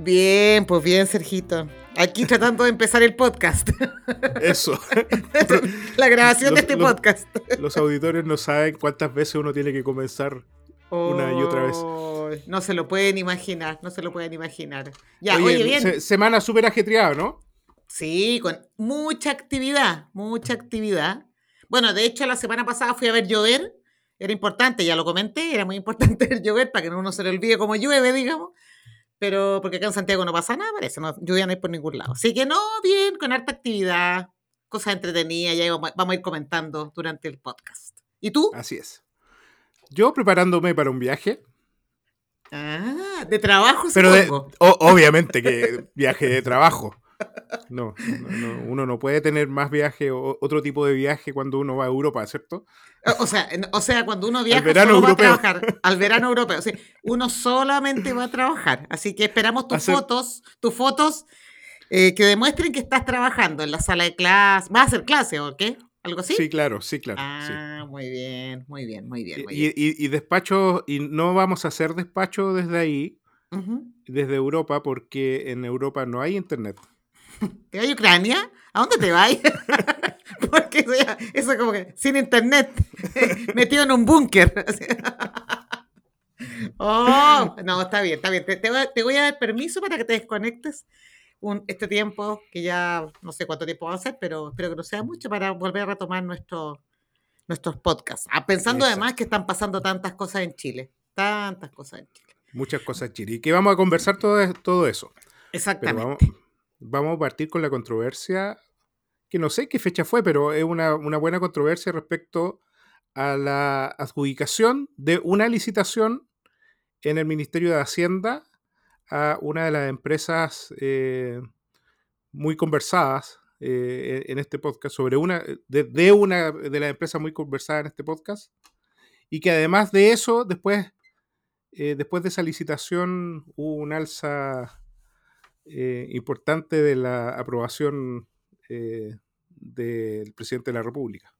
Bien, pues bien, Sergito. Aquí tratando de empezar el podcast. Eso. la grabación de este podcast. Los auditores no saben cuántas veces uno tiene que comenzar una y otra vez. No se lo pueden imaginar, no se lo pueden imaginar. Ya, oye, bien. semana súper ajetreada, ¿no? Sí, con mucha actividad, mucha actividad. Bueno, de hecho, la semana pasada fui a ver llover. Era importante, ya lo comenté, era muy importante ver llover para que uno se le olvide cómo llueve, digamos pero porque acá en Santiago no pasa nada, parece, no, lluvia no hay por ningún lado. Así que no, bien, con harta actividad, cosas entretenidas, ya vamos, a ir comentando durante el podcast. ¿Y tú? Así es. Yo preparándome para un viaje. Ah, de trabajo, Pero obviamente que viaje de trabajo. No, uno no puede tener más viaje o otro tipo de viaje cuando uno va a Europa, ¿cierto? O sea, o sea cuando uno viaja solo va a trabajar al verano europeo. O sea, uno solamente va a trabajar. Así que esperamos tus fotos, tus fotos eh, que demuestren que estás trabajando en la sala de clase. ¿Vas a hacer clase o qué? ¿Algo así? Sí, claro, sí, claro. Ah, muy bien, muy bien, muy bien. y, despacho, y no vamos a hacer despacho desde ahí, desde Europa, porque en Europa no hay internet. ¿Te vas a Ucrania? ¿A dónde te vas? Porque eso, es como que sin internet, metido en un búnker. oh, no, está bien, está bien. Te, voy a dar permiso para que te desconectes un, este tiempo, que ya no sé cuánto tiempo va a ser, pero espero que no sea mucho para volver a retomar nuestro, nuestros podcasts. Ah, pensando además que están pasando tantas cosas en Chile. Tantas cosas en Chile. Muchas cosas en Chile. Y que vamos a conversar todo, todo eso. Exactamente vamos a partir con la controversia, que no sé qué fecha fue, pero es una, buena controversia respecto a la adjudicación de una licitación en el Ministerio de Hacienda a una de las empresas eh, muy conversadas eh, en este podcast, sobre una de, una de las empresas muy conversadas en este podcast, y que además de eso, después, eh, después de esa licitación hubo un alza eh, importante de la aprobación eh, del presidente de la República.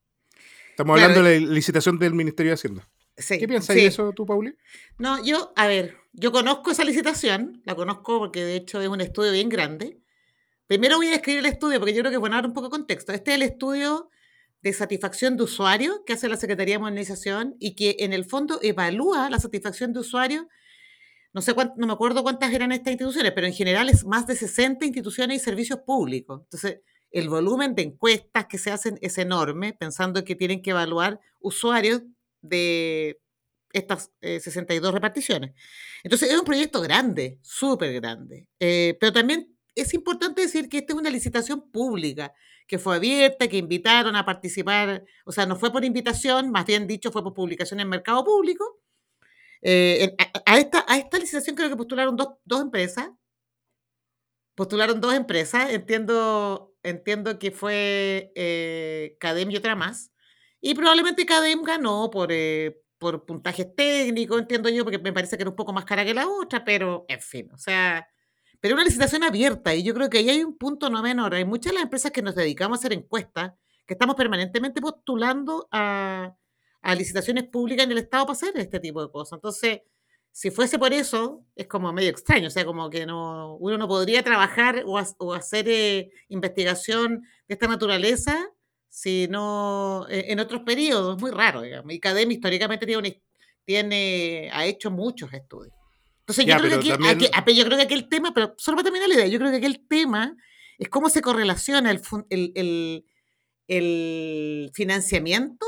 Estamos hablando de la licitación del Ministerio de Hacienda. ¿Qué piensas de eso tú, Pauli? No, yo, a ver, yo conozco esa licitación, la conozco porque de hecho es un estudio bien grande. Primero voy a describir el estudio porque yo creo que bueno dar un poco de contexto. Este es el estudio de satisfacción de usuario que hace la Secretaría de Modernización y que en el fondo evalúa la satisfacción de usuario no sé no me acuerdo cuántas eran estas instituciones, pero en general es más de 60 instituciones y servicios públicos. Entonces, el volumen de encuestas que se hacen es enorme, pensando que tienen que evaluar usuarios de estas 62 eh, reparticiones. Entonces, es un proyecto grande, súper grande. Eh, pero también es importante decir que esta es una licitación pública, que fue abierta, que invitaron a participar, o sea, no fue por invitación, más bien dicho, fue por publicación en mercado público eh, a, esta, a esta licitación creo que postularon dos, dos empresas. Postularon dos empresas. Entiendo, entiendo que fue eh, y otra más. Y probablemente Cadem ganó por, eh, por puntajes técnicos, entiendo yo, porque me parece que era un poco más cara que la otra, pero en fin, o sea, pero una licitación abierta y yo creo que ahí hay un punto no menor. Hay muchas de las empresas que nos dedicamos a hacer encuestas, que estamos permanentemente postulando a, a licitaciones públicas en el Estado para hacer este tipo de cosas. Entonces, si fuese por eso, es como medio extraño, o sea, como que no, uno no podría trabajar o, hacer eh, investigación de esta naturaleza sino eh, en otros periodos, es muy raro, digamos. Y Cadem históricamente tiene, tiene, ha hecho muchos estudios. Entonces, yo, creo que aquí, yo creo que aquí el tema, pero solo para terminar la idea, yo creo que aquí el tema es cómo se correlaciona el, el, el financiamiento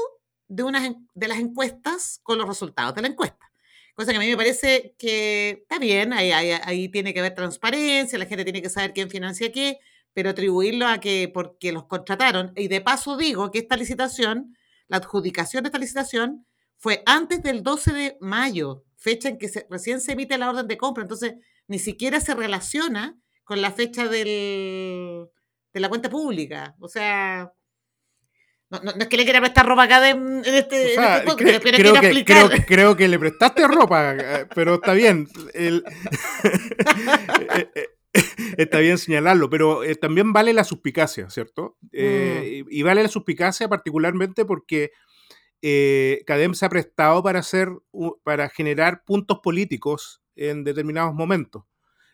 de, una, de las encuestas con los resultados de la encuesta. Cosa que a mí me parece que está bien, ahí, ahí, tiene que haber transparencia, la gente tiene que saber quién financia qué, pero atribuirlo a que porque los contrataron, y de paso digo que esta licitación, la adjudicación de esta licitación, fue antes del 12 de mayo, fecha en que se, recién se emite la orden de compra, entonces ni siquiera se relaciona con la fecha del, de la cuenta pública. O sea, no, no, es que le quiera prestar ropa acá en este, o sea, este cre pero creo, que, explicar. creo, creo, que le prestaste ropa, eh, pero está bien. El, está bien señalarlo, pero eh, también vale la suspicacia, ¿cierto? Eh, Mm. y, y vale la suspicacia particularmente porque eh, CADEM se ha prestado para hacer, para generar puntos políticos en determinados momentos.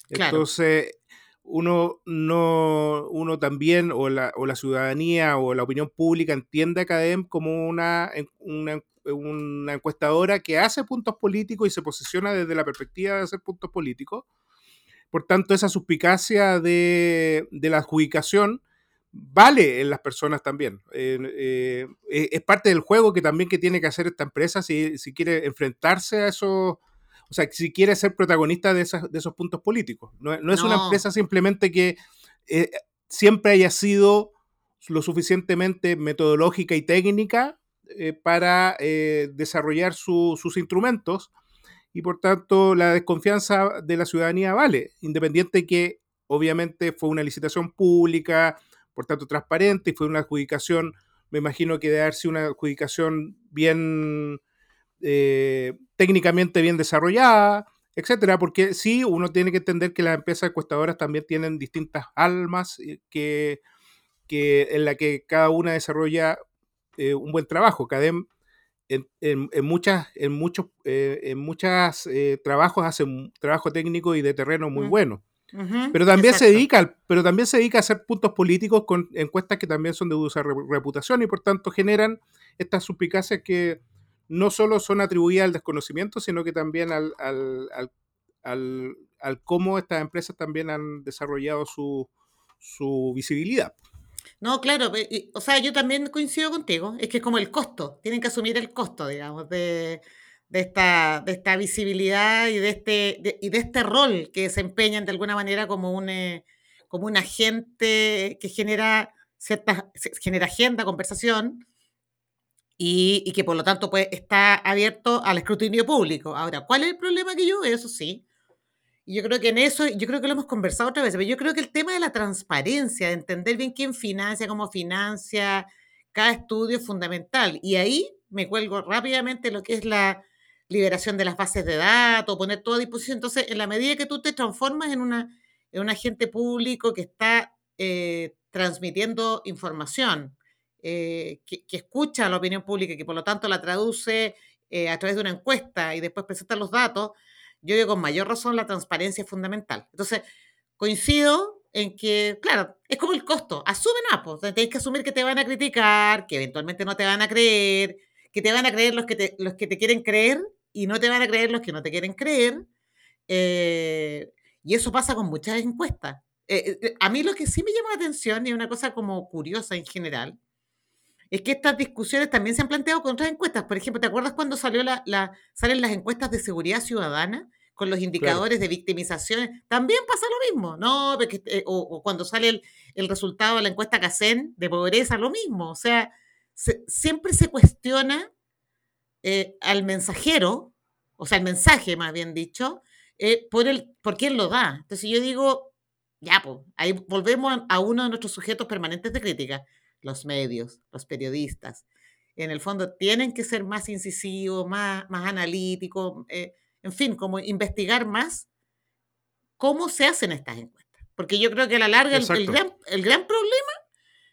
Claro. Entonces, uno no, uno también, o la, o la ciudadanía o la opinión pública entiende a CADEM como una, una, una encuestadora que hace puntos políticos y se posiciona desde la perspectiva de hacer puntos políticos. Por tanto, esa suspicacia de, de la adjudicación vale en las personas también. Eh, eh, es es parte del juego que también que tiene que hacer esta empresa si, si quiere enfrentarse a esos, o sea, si quiere ser protagonista de, esas, de esos puntos políticos. No, no es una empresa simplemente que eh, siempre haya sido lo suficientemente metodológica y técnica eh, para eh, desarrollar su- sus instrumentos y por tanto la desconfianza de la ciudadanía vale, independiente que obviamente fue una licitación pública, por tanto transparente, y fue una adjudicación, me imagino que debe haber sido una adjudicación bien eh, técnicamente bien desarrollada, etcétera, porque sí, uno tiene que entender que las empresas encuestadoras también tienen distintas almas eh, que, que en la que cada una desarrolla eh, un buen trabajo. CADEM en, en, en muchas, en muchos, eh, en muchas eh, trabajos hace un trabajo técnico y de terreno muy bueno. Pero también se dedica, al- pero también se dedica a hacer puntos políticos con encuestas que también son de dudosa re- reputación y por tanto generan estas suspicacias que no solo son atribuidas al desconocimiento, sino que también al, al, al, al- al cómo estas empresas también han desarrollado su, su visibilidad. No, claro, o sea, yo también coincido contigo, es que es como el costo, tienen que asumir el costo, digamos, de, de esta, de esta visibilidad y de este, de- y de este rol que desempeñan de alguna manera como un, eh, como un agente que genera ciertas, genera agenda, conversación, y, y que por lo tanto pues, está abierto al escrutinio público. Ahora, ¿cuál es el problema que yo? Eso sí, yo creo que en eso, yo creo que lo hemos conversado otra vez, pero yo creo que el tema de la transparencia, de entender bien quién financia, cómo financia cada estudio es fundamental. Y ahí me cuelgo rápidamente lo que es la liberación de las bases de datos, poner todo a disposición. Entonces, en la medida que tú te transformas en, una, en un agente público que está eh, transmitiendo información, eh, que, que escucha la opinión pública y que por lo tanto la traduce eh, a través de una encuesta y después presenta los datos, yo digo con mayor razón la transparencia es fundamental. Entonces, coincido en que, claro, es como el costo, asume no, pues, tenés que asumir que te van a criticar, que eventualmente no te van a creer, que te van a creer los que te, los que te quieren creer y no te van a creer los que no te quieren creer. eh, y eso pasa con muchas encuestas. Eh, eh, a mí lo que sí me llama la atención y una cosa como curiosa en general, es que estas discusiones también se han planteado con otras encuestas. Por ejemplo, ¿te acuerdas cuando salió la, la- salen las encuestas de seguridad ciudadana con los indicadores de victimización? También pasa lo mismo, ¿no? Porque, eh, o, o cuando sale el, el resultado de la encuesta CACEN de pobreza, lo mismo. O sea, se- siempre se cuestiona eh, al mensajero, o sea, el mensaje más bien dicho, eh, por, el, por quién lo da. Entonces yo digo, ya, pues, ahí volvemos a, a uno de nuestros sujetos permanentes de crítica, los medios, los periodistas. En el fondo tienen que ser más incisivos, más, más analíticos, eh, en fin, como investigar más cómo se hacen estas encuestas. Porque yo creo que a la larga el, gran, el gran problema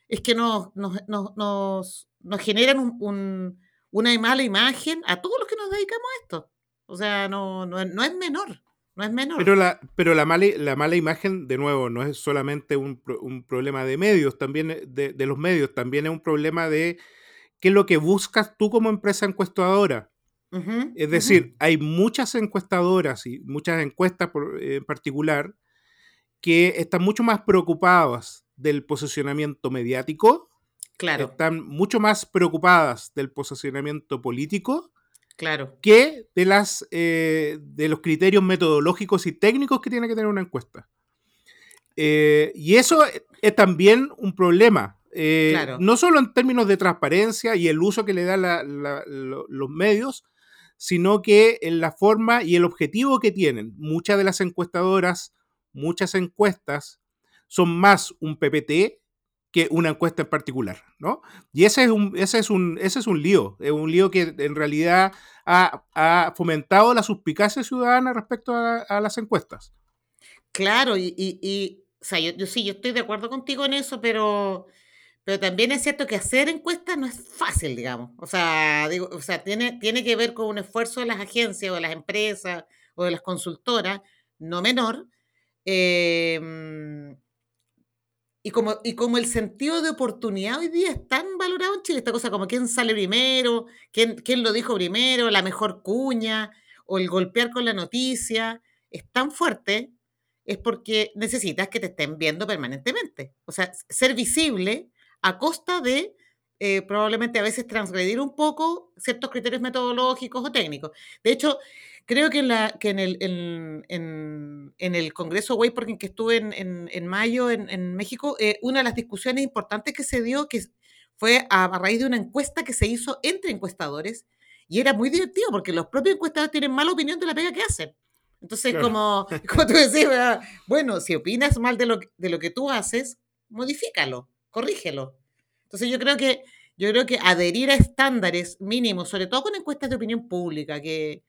es que nos, nos, nos, nos, nos generan un, un- una mala imagen a todos los que nos dedicamos a esto. O sea, no, no, no es menor, no es menor. Pero la, pero la, mala, la mala imagen, de nuevo, no es solamente un, un problema de medios, también eh, de, de los medios, también es un problema de qué es lo que buscas tú como empresa encuestadora. Es decir, hay muchas encuestadoras y muchas encuestas por- eh, en particular que están mucho más preocupadas del posicionamiento mediático, Claro, están mucho más preocupadas del posicionamiento político claro. que de, las, eh, de los criterios metodológicos y técnicos que tiene que tener una encuesta. Eh, y eso es, también un problema, eh, Claro. no solo en términos de transparencia y el uso que le dan la- la- lo- los medios, sino que en la forma y el objetivo que tienen. Muchas de las encuestadoras, muchas encuestas son más un PPT que una encuesta en particular, ¿no? Y ese es un, ese es un, ese es un lío, es un lío que en realidad ha, fomentado la suspicacia ciudadana respecto a, las encuestas. Claro, y, o sea, yo, sí, yo estoy de acuerdo contigo en eso, pero, pero también es cierto que hacer encuestas no es fácil, digamos. O sea, digo, o sea tiene, tiene que ver con un esfuerzo de las agencias o de las empresas o de las consultoras, no menor. Eh, y como, y como el sentido de oportunidad hoy día es tan valorado en Chile, esta cosa como quién sale primero, quién, quién lo dijo primero, la mejor cuña, o el golpear con la noticia, es tan fuerte, es porque necesitas que te estén viendo permanentemente. O sea, ser visible a costa de eh, probablemente a veces transgredir un poco ciertos criterios metodológicos o técnicos. De hecho, Creo que en, la, que en, el, en, en, el Congreso Wayporking que estuve en, en mayo en, México, eh, una de las discusiones importantes que se dio que fue a, raíz de una encuesta que se hizo entre encuestadores y era muy divertido porque los propios encuestadores tienen mala opinión de la pega que hacen. Entonces, como, como tú decías, bueno, si opinas mal de lo, de lo que tú haces, modifícalo, corrígelo. Entonces, yo creo que yo creo que adherir a estándares mínimos, sobre todo con encuestas de opinión pública, que,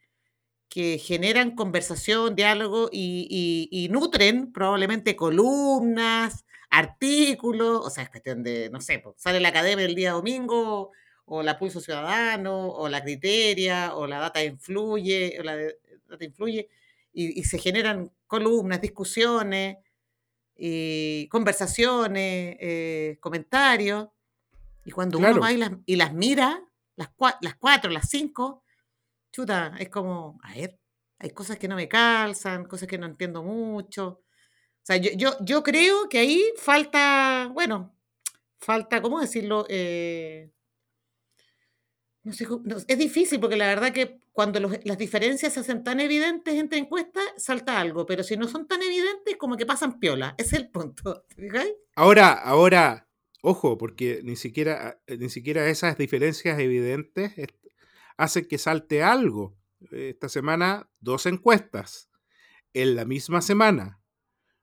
que generan conversación, diálogo y, nutren probablemente columnas, artículos, o sea, es cuestión de, no sé, sale la academia el día domingo, o la Pulso Ciudadano, o la Criteria, o la Data Influye, o la Data Influye, y, se generan columnas, discusiones, y conversaciones, eh, comentarios, y cuando uno va y las, y las mira, las, las cuatro, las cinco, chuta, es como, a ver, hay cosas que no me calzan, cosas que no entiendo mucho. O sea, yo, yo, creo que ahí falta, bueno, falta, ¿cómo decirlo? Eh, no sé, es difícil porque la verdad que cuando las diferencias se hacen tan evidentes entre encuestas, salta algo, pero si no son tan evidentes, como que pasan piola. Ese es el punto. Ahora, ahora, ojo, porque ni siquiera, ni siquiera esas diferencias evidentes hace que salte algo. Esta semana, dos encuestas. En la misma semana,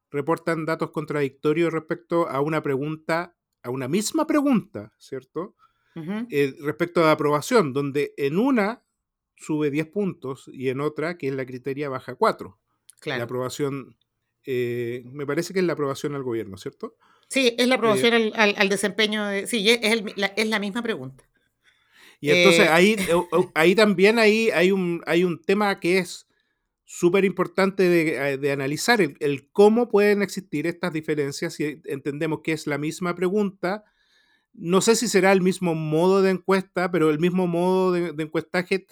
reportan datos contradictorios respecto a una pregunta, a una misma pregunta, ¿cierto? Eh, respecto a la aprobación, donde en una sube 10 puntos y en otra, que es la criteria, baja 4. Claro. La aprobación, eh, me parece que es la aprobación al gobierno, ¿cierto? Sí, es la aprobación eh, al, desempeño, sí, es, es la misma pregunta. Y entonces eh, ahí, ahí también hay, hay, un, hay un tema que es súper importante de, eh, analizar, el, cómo pueden existir estas diferencias si entendemos que es la misma pregunta. No sé si será el mismo modo de encuesta, pero el mismo modo de, encuestaje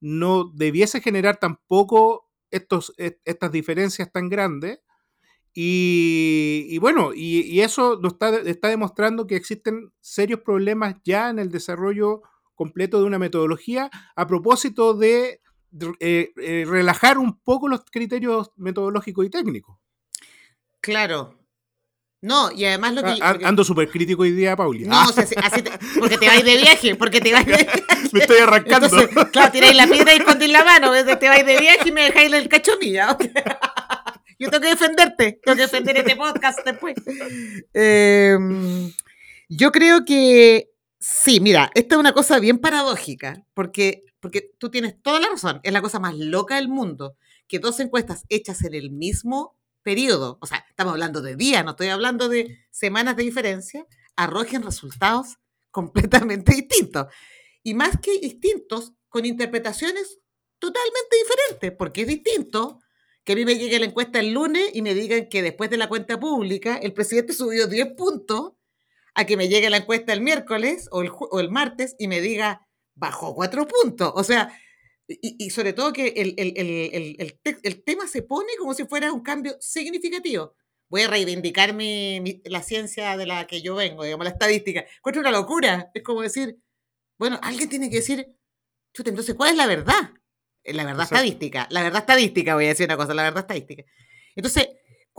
no debiese generar tampoco estos, estas diferencias tan grandes. Y, bueno, y, y, eso nos está, está demostrando que existen serios problemas ya en el desarrollo completo de una metodología a propósito de eh, eh, relajar un poco los criterios metodológicos y técnicos. Claro. No, y además lo que... Ando súper crítico hoy día, Pauli. No, o sea, así porque te vais de viaje, porque te vais de viaje. Me estoy arrancando. claro, tiráis la piedra y escondéis la mano, te vais de viaje y me dejáis el cachomilla. Yo tengo que defenderte, tengo que defender este podcast después. Em, yo creo que Sí, mira, esta es una cosa bien paradójica, porque, porque tú tienes toda la razón, es la cosa más loca del mundo, que dos encuestas hechas en el mismo periodo, o sea, estamos hablando de días, no estoy hablando de semanas de diferencia, arrojen resultados completamente distintos. Y más que distintos, con interpretaciones totalmente diferentes, porque es distinto que a mí me llegue la encuesta el lunes y me digan que después de la cuenta pública el presidente subió 10 puntos a que me llegue la encuesta el miércoles o el, o el martes y me diga, bajó cuatro puntos. O sea, y, sobre todo que el, el, tema se pone como si fuera un cambio significativo. Voy a reivindicar mi, la ciencia de la que yo vengo, digamos, la estadística. Encuentro una locura. Es como decir, bueno, alguien tiene que decir, entonces, ¿cuál es la verdad? Eh, la verdad estadística. La verdad estadística, voy a decir una cosa, la verdad estadística. Entonces,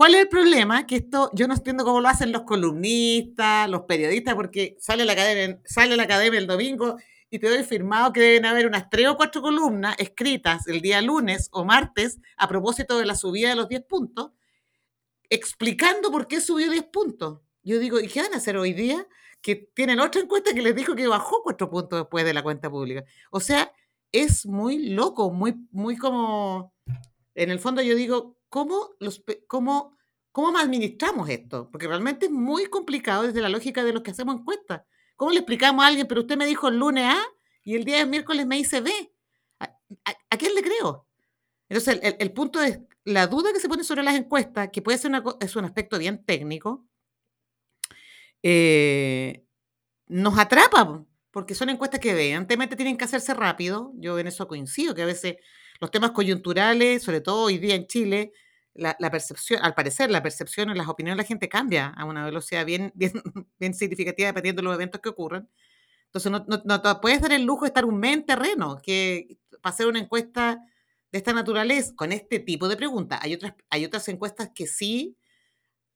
¿Cuál es el problema? Que esto yo no entiendo cómo lo hacen los columnistas, los periodistas, porque sale la academia, sale la academia el domingo y te doy firmado que deben haber unas tres o cuatro columnas escritas el día lunes o martes a propósito de la subida de los 10 puntos, explicando por qué subió 10 puntos. Yo digo, ¿y qué van a hacer hoy día? Que tienen otra encuesta que les dijo que bajó cuatro puntos después de la cuenta pública. O sea, es muy loco, muy, muy como... En el fondo yo digo, ¿cómo, los, cómo, cómo administramos esto? Porque realmente es muy complicado desde la lógica de los que hacemos encuestas. ¿Cómo le explicamos a alguien, pero usted me dijo el lunes A y el día de miércoles me dice B? ¿A, quién le creo? Entonces, el, punto es, la duda que se pone sobre las encuestas, que puede ser una, es un aspecto bien técnico, eh, nos atrapa, porque son encuestas que evidentemente tienen que hacerse rápido. Yo en eso coincido, que a veces los temas coyunturales, sobre todo hoy día en Chile, la, percepción, al parecer, la percepción y las opiniones de la gente cambia a una velocidad bien, bien, bien significativa dependiendo de los eventos que ocurran. Entonces, no, no, te puedes dar el lujo de estar un mes en terreno, que para hacer una encuesta de esta naturaleza, con este tipo de preguntas. Hay otras, hay otras encuestas que sí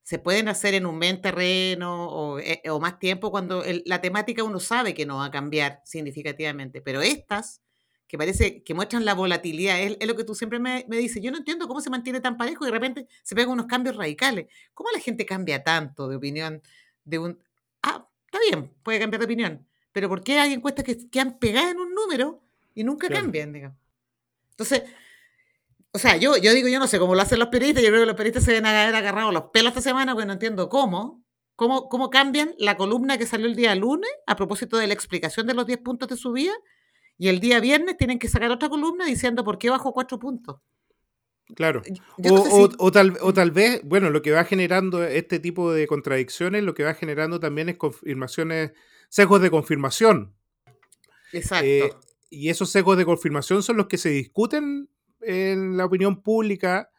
se pueden hacer en un mes en terreno o, eh, o más tiempo cuando la temática uno sabe que no va a cambiar significativamente, pero estas que parece que muestran la volatilidad, es, lo que tú siempre me, me, dices, yo no entiendo cómo se mantiene tan parejo y de repente se pegan unos cambios radicales. ¿Cómo la gente cambia tanto de opinión de un... Ah, está bien, puede cambiar de opinión, pero ¿por qué hay encuestas que quedan pegadas en un número y nunca cambian, digamos? Entonces, o sea, yo, yo digo, yo no sé cómo lo hacen los periodistas, yo creo que los periodistas se deben haber agarrado los pelos esta semana, porque no entiendo cómo, cómo, cómo cambian la columna que salió el día lunes a propósito de la explicación de los 10 puntos de subida, y el día viernes tienen que sacar otra columna diciendo por qué bajó 4 puntos. Claro. o, o, tal, o tal vez, bueno, lo que va generando este tipo de contradicciones, lo que va generando también es confirmaciones, sesgos de confirmación. Exacto. Eh, y esos sesgos de confirmación son los que se discuten en la opinión pública,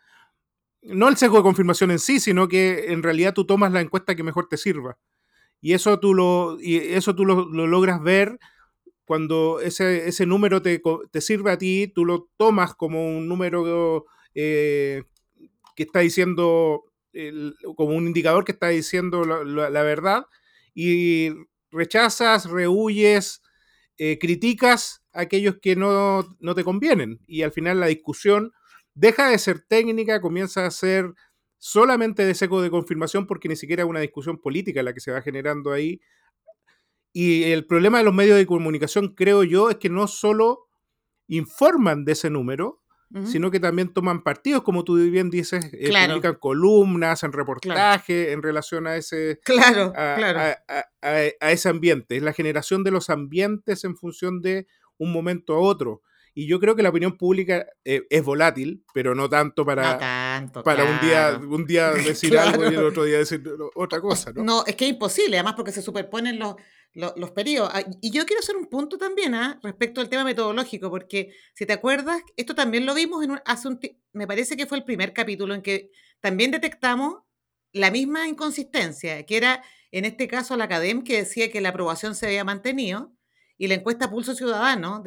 no el sesgo de confirmación en sí, sino que en realidad tú tomas la encuesta que mejor te sirva. Y eso tú lo, y eso tú lo, logras ver cuando ese, ese número te, te, sirve a ti, tú lo tomas como un número eh, que está diciendo, como un indicador que está diciendo la, la verdad, y rechazas, rehuyes, eh, criticas a aquellos que no, te convienen. Y al final la discusión deja de ser técnica, comienza a ser solamente de seco de confirmación porque ni siquiera es una discusión política la que se va generando ahí. Y el problema de los medios de comunicación, creo yo, es que no solo informan de ese número, sino que también toman partidos, como tú bien dices, eh, publican columnas, en reportaje en relación a ese, claro, a, ese ambiente. Es la generación de los ambientes en función de un momento a otro. Y yo creo que la opinión pública eh, es volátil, pero no tanto para, para un, día, un día decir algo y el otro día decir otra cosa. ¿no? no, es que es imposible, además porque se superponen los, los, periodos. Ah, y yo quiero hacer un punto también ¿ah? respecto al tema metodológico, porque si te acuerdas, esto también lo vimos en un, hace un me parece que fue el primer capítulo en que también detectamos la misma inconsistencia, que era en este caso la academia que decía que la aprobación se había mantenido y la encuesta Pulso Ciudadano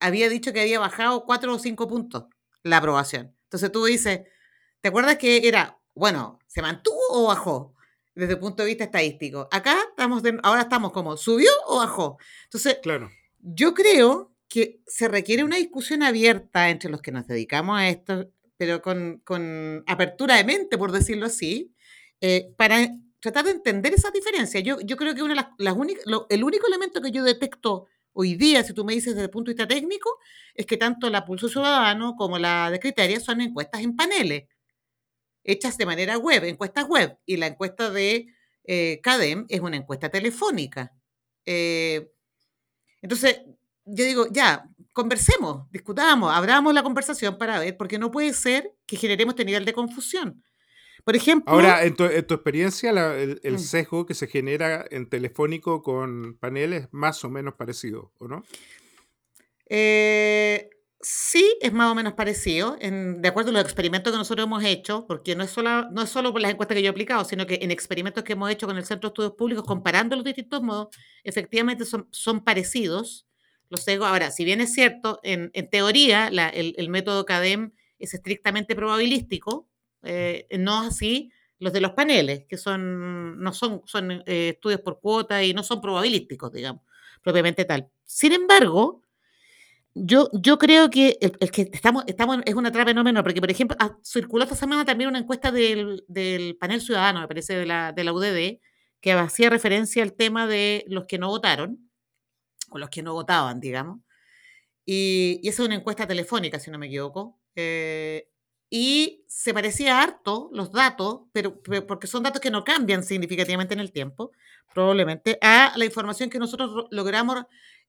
había dicho que había bajado cuatro o cinco puntos la aprobación. Entonces tú dices, ¿te acuerdas que era, bueno, ¿se mantuvo o bajó? Desde el punto de vista estadístico. Acá estamos, ahora estamos como, ¿subió o bajó? Entonces, claro. yo creo que se requiere una discusión abierta entre los que nos dedicamos a esto, pero con, apertura de mente, por decirlo así, eh, para tratar de entender esas diferencias. Yo, yo creo que una de las, únicas, el único elemento que yo detecto hoy día, si tú me dices desde el punto de vista técnico, es que tanto la Pulso Ciudadano como la de Criteria son encuestas en paneles hechas de manera web, encuestas web, y la encuesta de eh, CADEM es una encuesta telefónica. Eh, entonces, yo digo, ya, conversemos, discutamos, abramos la conversación para ver, porque no puede ser que generemos este nivel de confusión. Por ejemplo. Ahora, en tu, experiencia, el, mm. sesgo que se genera en telefónico con paneles es más o menos parecido, ¿o no? Eh, Sí, es más o menos parecido, de acuerdo a los experimentos que nosotros hemos hecho, porque no es, solo, no es solo por las encuestas que yo he aplicado, sino que en experimentos que hemos hecho con el Centro de Estudios Públicos, comparando los distintos modos, efectivamente son, son parecidos los sesgos. Ahora, si bien es cierto, en, teoría el, método CADEM es estrictamente probabilístico, eh, no así los de los paneles, que son, no son, son eh, estudios por cuota y no son probabilísticos, digamos. propiamente tal. Sin embargo, yo, yo creo que el, que estamos, estamos es una trapa enorme, porque, por ejemplo, ah, circuló esta semana también una encuesta del, del, panel ciudadano, me parece, de la, de la UDD, que hacía referencia al tema de los que no votaron, o los que no votaban, digamos. Y, y esa es una encuesta telefónica, si no me equivoco. Eh, y se parecía harto los datos, pero, porque son datos que no cambian significativamente en el tiempo, probablemente, a la información que nosotros logramos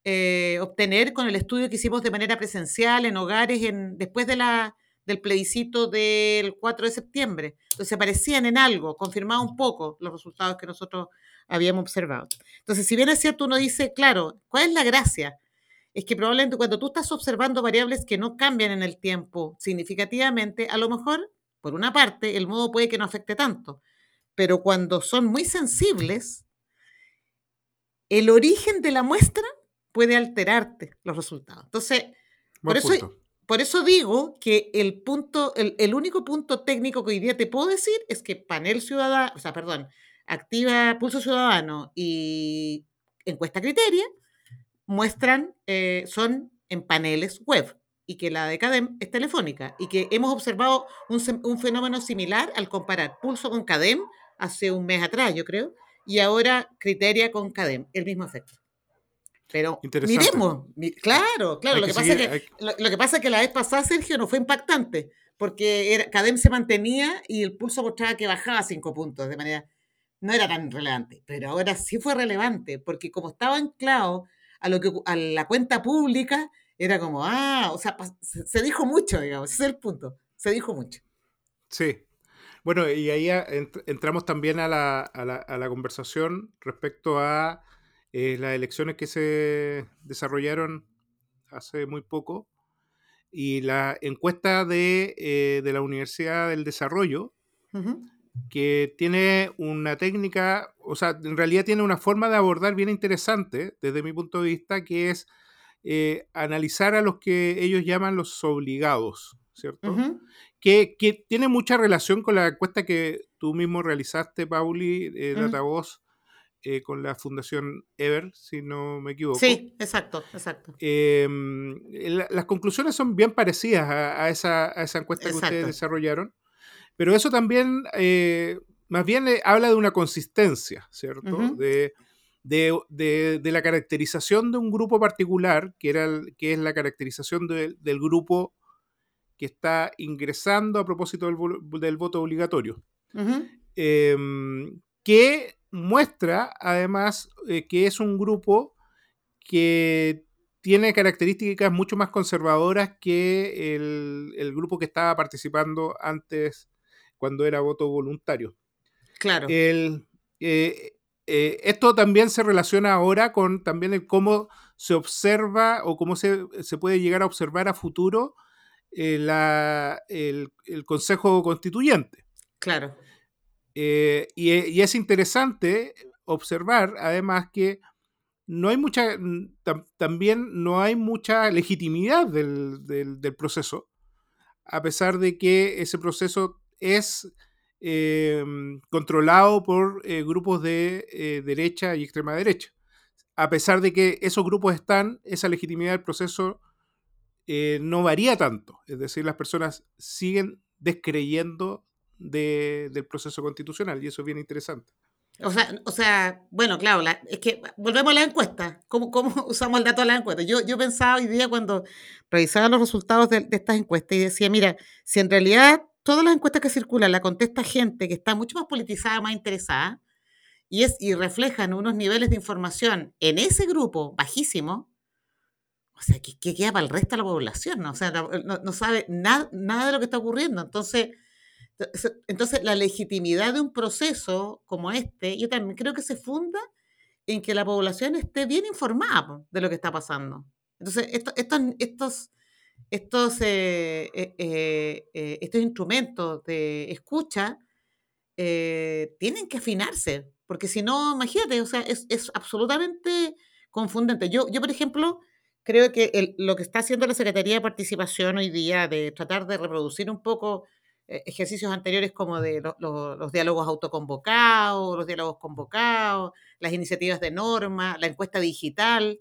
eh, obtener con el estudio que hicimos de manera presencial en hogares en, después de la, del plebiscito del 4 de septiembre. Entonces parecían en algo, confirmaba un poco los resultados que nosotros habíamos observado. Entonces, si bien es cierto, uno dice, claro, ¿cuál es la gracia? Es que probablemente cuando tú estás observando variables que no cambian en el tiempo significativamente, a lo mejor, por una parte, el modo puede que no afecte tanto, pero cuando son muy sensibles, el origen de la muestra puede alterarte los resultados. Entonces, por eso, por eso, digo que el punto, el, el, único punto técnico que hoy día te puedo decir es que panel ciudadano, o sea, perdón, activa Pulso Ciudadano y encuesta criteria muestran, eh, son en paneles web y que la de CADEM es telefónica y que hemos observado un, un, fenómeno similar al comparar Pulso con CADEM hace un mes atrás, yo creo, y ahora Criteria con CADEM, el mismo efecto. Pero miremos, claro, claro, lo que, pasa que, lo, que, pasa es que la vez pasada, Sergio, no fue impactante, porque era, CADEM se mantenía y el pulso mostraba que bajaba cinco puntos, de manera, no era tan relevante, pero ahora sí fue relevante, porque como estaba anclado a, lo que, a la cuenta pública, era como, ah, o sea, se, dijo mucho, digamos, ese es el punto, se dijo mucho. Sí. Bueno, y ahí entramos también a la, a la, a la conversación respecto a eh, las elecciones que se desarrollaron hace muy poco y la encuesta de, eh, de la Universidad del Desarrollo, que tiene una técnica, o sea, en realidad tiene una forma de abordar bien interesante desde mi punto de vista, que es eh, analizar a los que ellos llaman los obligados, ¿cierto? que, que, tiene mucha relación con la encuesta que tú mismo realizaste, Pauli, eh, Datavoz, eh, con la Fundación Ever, si no me equivoco. Sí, exacto, exacto. Em, las conclusiones son bien parecidas a, esa, a esa, encuesta que ustedes desarrollaron, pero eso también, eh, más bien eh, habla de una consistencia, ¿cierto? de, de, de, la caracterización de un grupo particular, que, era que es la caracterización del grupo que está ingresando a propósito del, del voto obligatorio. Em, que muestra además eh, que es un grupo que tiene características mucho más conservadoras que el, grupo que estaba participando antes cuando era voto voluntario. Claro. El, eh, eh, esto también se relaciona ahora con también el cómo se observa o cómo se, se puede llegar a observar a futuro la, el, el, Consejo Constituyente. Claro. Eh, y, es interesante observar, además, que no hay mucha, también no hay mucha legitimidad del, proceso, a pesar de que ese proceso es eh, controlado por eh, grupos de derecha y extrema derecha. A pesar de que esos grupos están, esa legitimidad del proceso no varía tanto. Es decir, las personas siguen descreyendo del proceso constitucional y eso es bien interesante. O sea, o sea bueno, claro, es que volvemos a la encuesta. ¿Cómo, ¿Cómo, usamos el dato de la encuesta? Yo, yo pensaba hoy día cuando revisaba los resultados de, estas encuestas y decía, mira, si en realidad todas las encuestas que circulan la contesta gente que está mucho más politizada, más interesada, y, es, y reflejan unos niveles de información en ese grupo bajísimo, o sea, ¿qué, queda para el resto de la población? ¿no? O sea, no, no sabe nada, nada de lo que está ocurriendo. Entonces, entonces, la legitimidad de un proceso como este, yo también creo que se funda en que la población esté bien informada de lo que está pasando. Entonces, estos, estos, estos, eh, eh, eh, estos instrumentos de escucha tienen que afinarse, porque si no, imagínate, o sea, es, es absolutamente confundente. Yo, yo, por ejemplo, creo que lo que está haciendo la Secretaría de Participación hoy día de tratar de reproducir un poco ejercicios anteriores como de los diálogos autoconvocados, los diálogos convocados, las iniciativas de norma, la encuesta digital,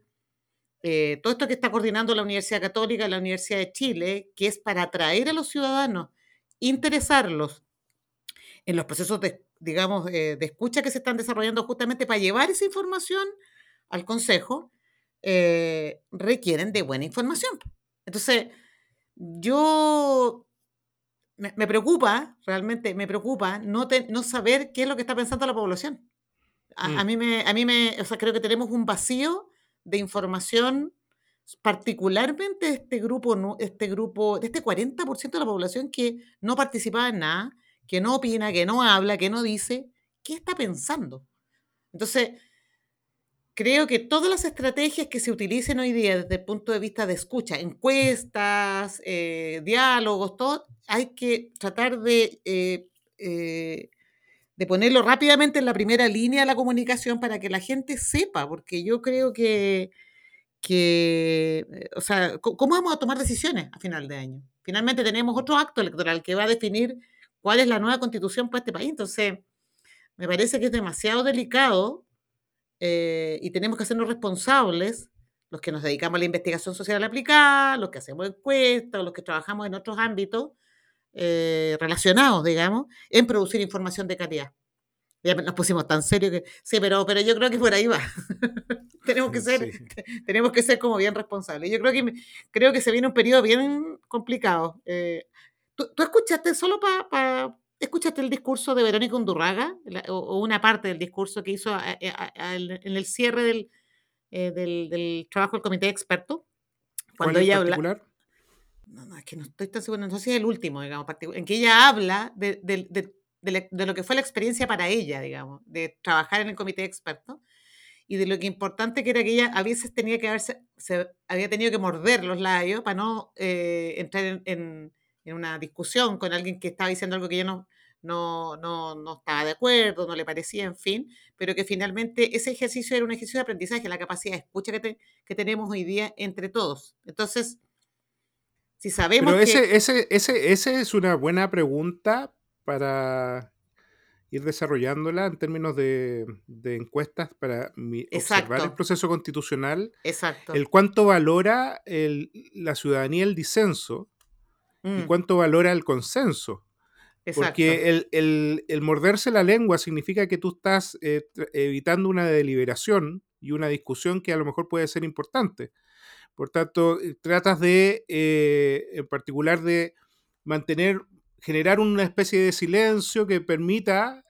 eh, todo esto que está coordinando la Universidad Católica, la Universidad de Chile, que es para atraer a los ciudadanos, interesarlos en los procesos de, digamos, de escucha que se están desarrollando justamente para llevar esa información al Consejo, requieren de buena información. Entonces, yo me, preocupa, realmente me preocupa no, no saber qué es lo que está pensando la población. A, mm. mí me, a mí me, o sea, creo que tenemos un vacío de información, particularmente este grupo, este grupo, de este 40% de la población que no participa en nada, que no opina, que no habla, que no dice, ¿qué está pensando? Entonces, creo que todas las estrategias que se utilicen hoy día desde el punto de vista de escucha, encuestas, eh, diálogos, todo, hay que tratar de, eh, eh, de ponerlo rápidamente en la primera línea de la comunicación para que la gente sepa, porque yo creo que, que o sea, ¿cómo vamos a tomar decisiones a final de año? Finalmente tenemos otro acto electoral que va a definir cuál es la nueva constitución para este país. Entonces, me parece que es demasiado delicado eh, y tenemos que hacernos responsables, los que nos dedicamos a la investigación social aplicada, los que hacemos encuestas, los que trabajamos en otros ámbitos eh, relacionados, digamos, en producir información de calidad. Ya nos pusimos tan serios que sí, pero, pero yo creo que por ahí va. tenemos que ser, tenemos que ser como bien responsables. Yo creo que creo que se viene un periodo bien complicado. Eh, ¿tú, escuchaste solo para ¿Escuchaste el discurso de Verónica Undurraga? o, una parte del discurso que hizo en el cierre eh, del, del, trabajo del comité de expertos? Cuando ella habla. No, no, es que no estoy tan segura, no sé si es el último, digamos, en que ella habla de, de, lo que fue la experiencia para ella, digamos, de trabajar en el comité de expertos y de lo que importante que era que ella a veces tenía que haberse, se, había tenido que morder los labios para no eh, entrar en en una discusión con alguien que estaba diciendo algo que yo no, no, no, no, estaba de acuerdo, no le parecía, en fin, pero que finalmente ese ejercicio era un ejercicio de aprendizaje, la capacidad de escucha que, que tenemos hoy día entre todos. Entonces, si sabemos pero ese, ese, ese, ese es una buena pregunta para ir desarrollándola en términos de, de encuestas para observar el proceso constitucional. Exacto. El cuánto valora el, la ciudadanía el disenso y mm. cuánto valora el consenso. Porque el, morderse la lengua significa que tú estás eh, evitando una deliberación y una discusión que a lo mejor puede ser importante. Por tanto, eh, tratas de, eh, en particular, de mantener, generar una especie de silencio que permita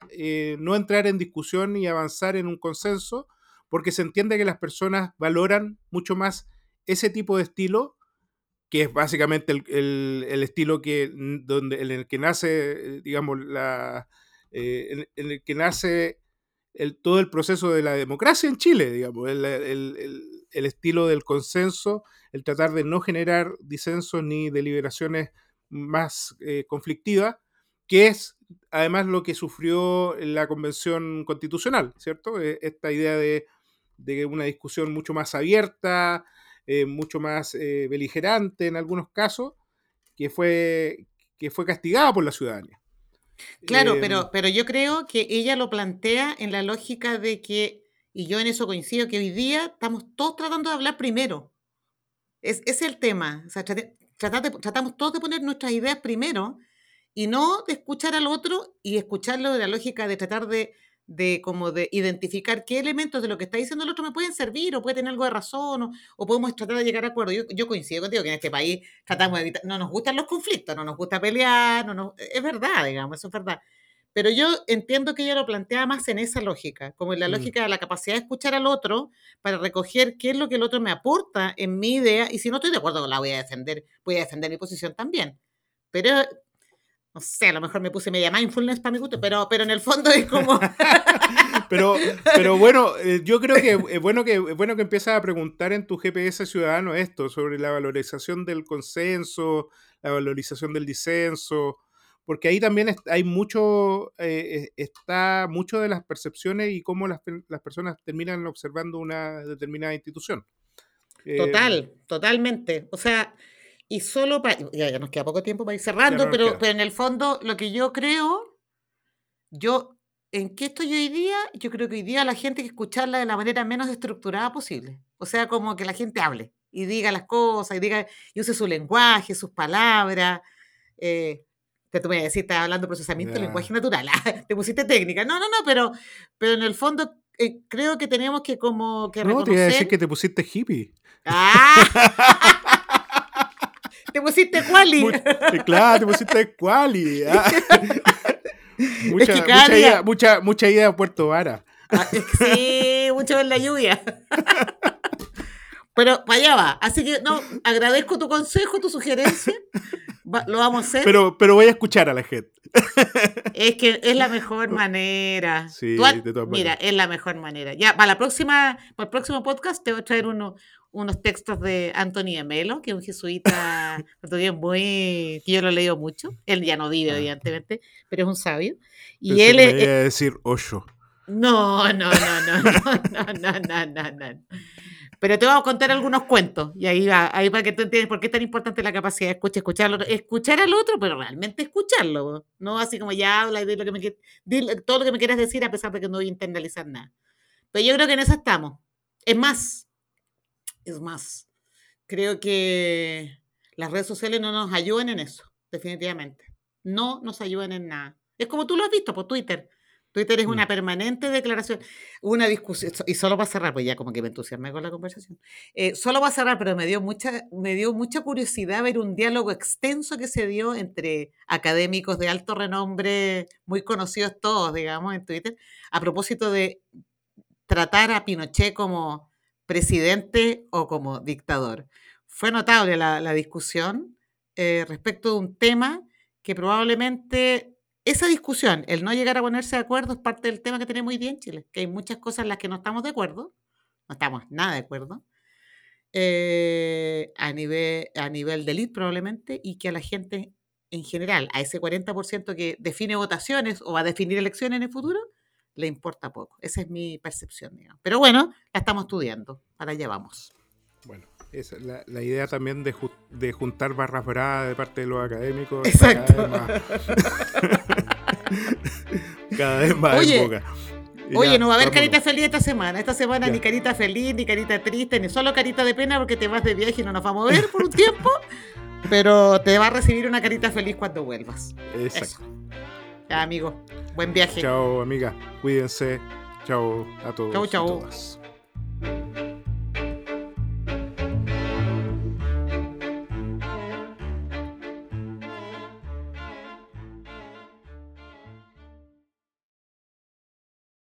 no entrar en discusión y avanzar en un consenso, porque se entiende que las personas valoran mucho más ese tipo de estilo que es básicamente el, estilo que, donde, en el que nace, digamos, la, eh, en, el que nace el, todo el proceso de la democracia en Chile, digamos, el, estilo del consenso, el tratar de no generar disensos ni deliberaciones más eh, conflictivas, que es además lo que sufrió la Convención Constitucional, ¿cierto? E, esta idea de, de una discusión mucho más abierta, eh, mucho más eh, beligerante en algunos casos, que fue, que fue castigada por la ciudadanía. Claro, pero, em, pero yo creo que ella lo plantea en la lógica de que, y yo en eso coincido, que hoy día estamos todos tratando de hablar primero. Es, es el tema. tratamos todos de poner nuestras ideas primero y no de escuchar al otro y escucharlo de la lógica de tratar de de como de identificar qué elementos de lo que está diciendo el otro me pueden servir o puede tener algo de razón o, podemos tratar de llegar a acuerdo. Yo, yo, coincido contigo que en este país tratamos de evitar, no nos gustan los conflictos, no nos gusta pelear, no es verdad, digamos, eso es verdad. Pero yo entiendo que ella lo plantea más en esa lógica, como en la mm. lógica de la capacidad de escuchar al otro para recoger qué es lo que el otro me aporta en mi idea y si no estoy de acuerdo, la voy a defender, voy a defender mi posición también. Pero no sé, a lo mejor me puse media mindfulness para mi gusto, pero, pero en el fondo es como... pero, pero bueno, eh, yo creo que es bueno que, bueno que empiezas a preguntar en tu GPS ciudadano esto, sobre la valorización del consenso, la valorización del disenso, porque ahí también hay mucho, eh, está mucho de las percepciones y cómo las, las personas terminan observando una determinada institución. Total, totalmente. O sea, Y solo para. Ya, ya nos queda poco tiempo para ir cerrando, pero, pero en el fondo, lo que yo creo, yo, ¿en qué estoy hoy día? Yo creo que hoy día la gente hay que escucharla de la manera menos estructurada posible. O sea, como que la gente hable y diga las cosas y diga, y use su lenguaje, sus palabras. Eh, que tú me vas a decir, estás hablando de procesamiento de Ya. lenguaje natural. te pusiste técnica. No, no, no, pero, pero en el fondo eh, creo que tenemos que como que No, reconocer. te iba a decir que te pusiste hippie. ¡Ah! te pusiste quali. Claro, te pusiste quali. ah. mucha, que cada mucha, día- ida, mucha, mucha ida a Puerto Vara. Ah, es sí, mucho en la lluvia. Pero para allá va. Así que no, agradezco tu consejo, tu sugerencia. Va- lo vamos a hacer. Pero, pero voy a escuchar a la gente. es que es la mejor manera. Sí, Tú de todas mira, maneras. es la mejor manera. Ya, para la próxima, para el próximo podcast te voy a traer uno- unos textos de Anthony Emelo, que es un jesuita portugués muy, que yo lo he leído mucho. Él ya no vive, Ah. evidentemente, pero es un sabio. Y él es, iba a decir Osho. No, no, no, no, no, no, no, no, no, no. Pero te vamos a contar algunos cuentos y ahí va, ahí para que tú entiendas por qué es tan importante la capacidad de escuchar, escucharlo, escuchar al otro, pero realmente escucharlo, no así como ya habla y lo que me di todo lo que me quieras decir a pesar de que no voy a internalizar nada. Pero yo creo que en eso estamos. Es más, es más, creo que las redes sociales no nos ayudan en eso, definitivamente. No nos ayudan en nada. Es como tú lo has visto por Twitter. Twitter es una Mm. permanente declaración, una discusión, y solo para cerrar, pues ya como que me entusiasmé con la conversación. Eh, solo para cerrar, pero me dio, mucha, me dio mucha curiosidad ver un diálogo extenso que se dio entre académicos de alto renombre, muy conocidos todos, digamos, en Twitter, a propósito de tratar a Pinochet como presidente o como dictador. Fue notable la, la discusión eh, respecto de un tema que probablemente esa discusión, el no llegar a ponerse de acuerdo, es parte del tema que tenemos hoy día en Chile, que hay muchas cosas en las que no estamos de acuerdo, no estamos nada de acuerdo, eh, a, nivel, a nivel de probablemente, y que a la gente en general, a ese 40% que define votaciones o va a definir elecciones en el futuro, le importa poco. Esa es mi percepción, digamos. Pero bueno, la estamos estudiando, para allá vamos. Bueno, es la, la idea también de, ju- de juntar barras bravas de parte de los académicos. Exacto. Cada vez más, cada vez más Oye. Y Oye, ya, no va a haber vámonos. carita feliz esta semana. Esta semana Ya. ni carita feliz, ni carita triste, ni solo carita de pena porque te vas de viaje y no nos vamos a ver por un tiempo. Pero te va a recibir una carita feliz cuando vuelvas. Exacto. Eso. Ya, amigo. Buen viaje. Chao, amiga. Cuídense. Chao a todos. Chau. todas.